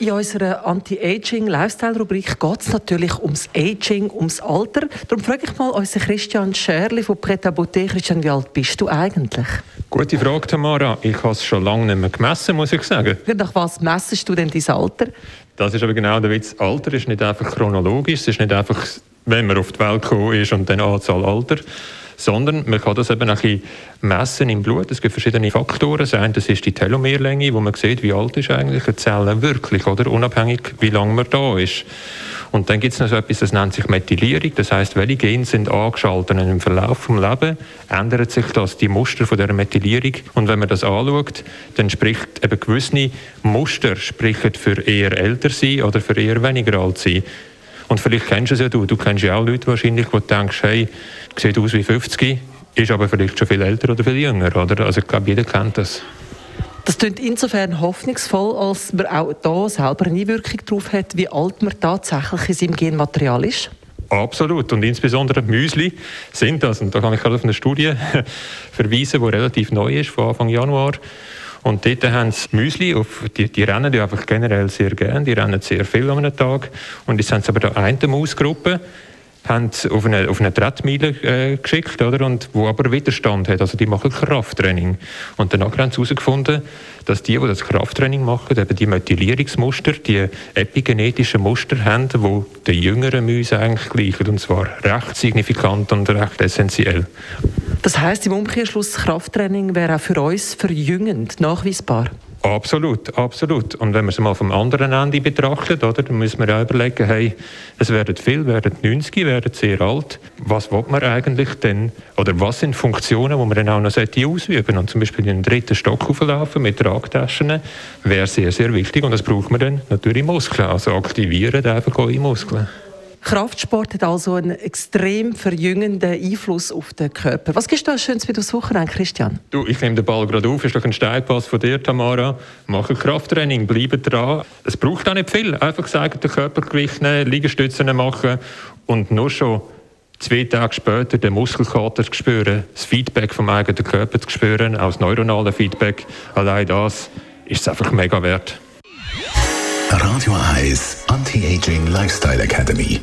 in unserer Anti-Aging-Lifestyle-Rubrik geht es natürlich ums Aging, ums Alter. Darum frage ich mal unseren Christian Scherli von Preta Beauté. Christian, wie alt bist du eigentlich? Gute Frage, Tamara. Ich habe es schon lange nicht mehr gemessen, muss ich sagen. Nach was messest du denn dein Alter? Das ist aber genau der Witz. Alter ist nicht einfach chronologisch. Es ist nicht einfach, wenn man auf die Welt gekommen ist und dann Anzahl Alter sondern man kann das eben auch messen im Blut. Es gibt verschiedene Faktoren. Das eine das ist die Telomerlänge, wo man sieht, wie alt ist eigentlich eine Zelle wirklich, oder unabhängig, wie lange man da ist. Und dann gibt es noch so etwas, das nennt sich Methylierung. Das heißt, welche Gene sind angeschaltet und im Verlauf des Lebens ändert sich das, die Muster von der Methylierung. Und wenn man das anschaut, dann spricht eben gewisse Muster sprechen für eher älter sein oder für eher weniger alt sein. Und vielleicht kennst du es ja du. Du kennst ja auch Leute wahrscheinlich, wo du denkst, hey, sieht aus wie 50, ist aber vielleicht schon viel älter oder viel jünger, oder? Also ich glaube, jeder kennt das. Das klingt insofern hoffnungsvoll, als man auch da selber eine Einwirkung darauf hat, wie alt man tatsächlich in seinem Genmaterial ist. Absolut. Und insbesondere Müsli sind das. Und da kann ich gerade auf eine Studie verweisen, die relativ neu ist, von Anfang Januar. Und dort haben sie Müsli, auf, die, die rennen die einfach generell sehr gern, die rennen sehr viel an einem Tag. Und jetzt haben sie aber da eine Mausgruppe, haben auf eine, auf eine Treadmille äh, geschickt, oder? Und wo aber Widerstand hat. Also die machen Krafttraining. Und danach haben sie herausgefunden, dass die, die das Krafttraining machen, eben die Methylierungsmuster, die epigenetischen Muster haben, die den jüngeren Mäusen eigentlich gleichen. Und zwar recht signifikant und recht essentiell. Das heißt im Umkehrschluss, Krafttraining wäre auch für uns verjüngend nachweisbar? Absolut, absolut. Und wenn man es mal vom anderen Ende betrachtet, oder, dann müssen wir auch überlegen, hey, es werden viel, werden 90, werden sehr alt. Was will man eigentlich denn, oder was sind Funktionen, die man dann auch noch ausüben? Und zum Beispiel in den dritten Stock auflaufen mit Tragtaschen wäre sehr, sehr wichtig. Und das braucht man dann natürlich Muskeln. Also aktivieren einfach eure Muskeln. Kraftsport hat also einen extrem verjüngenden Einfluss auf den Körper. Was gibst du als Schönes mit aufs Wochenende, Christian? Du, ich nehme den Ball gerade auf. Ist doch ein Steilpass von dir, Tamara. Mache Krafttraining, bleibe dran. Es braucht auch nicht viel. Einfach sagen, den Körpergewicht nehmen, Liegestützen machen und nur schon zwei Tage später den Muskelkater zu spüren, das Feedback vom eigenen Körper zu spüren, auch das neuronale Feedback. Allein das ist es einfach mega wert. Radio Eyes Anti-Aging Lifestyle Academy.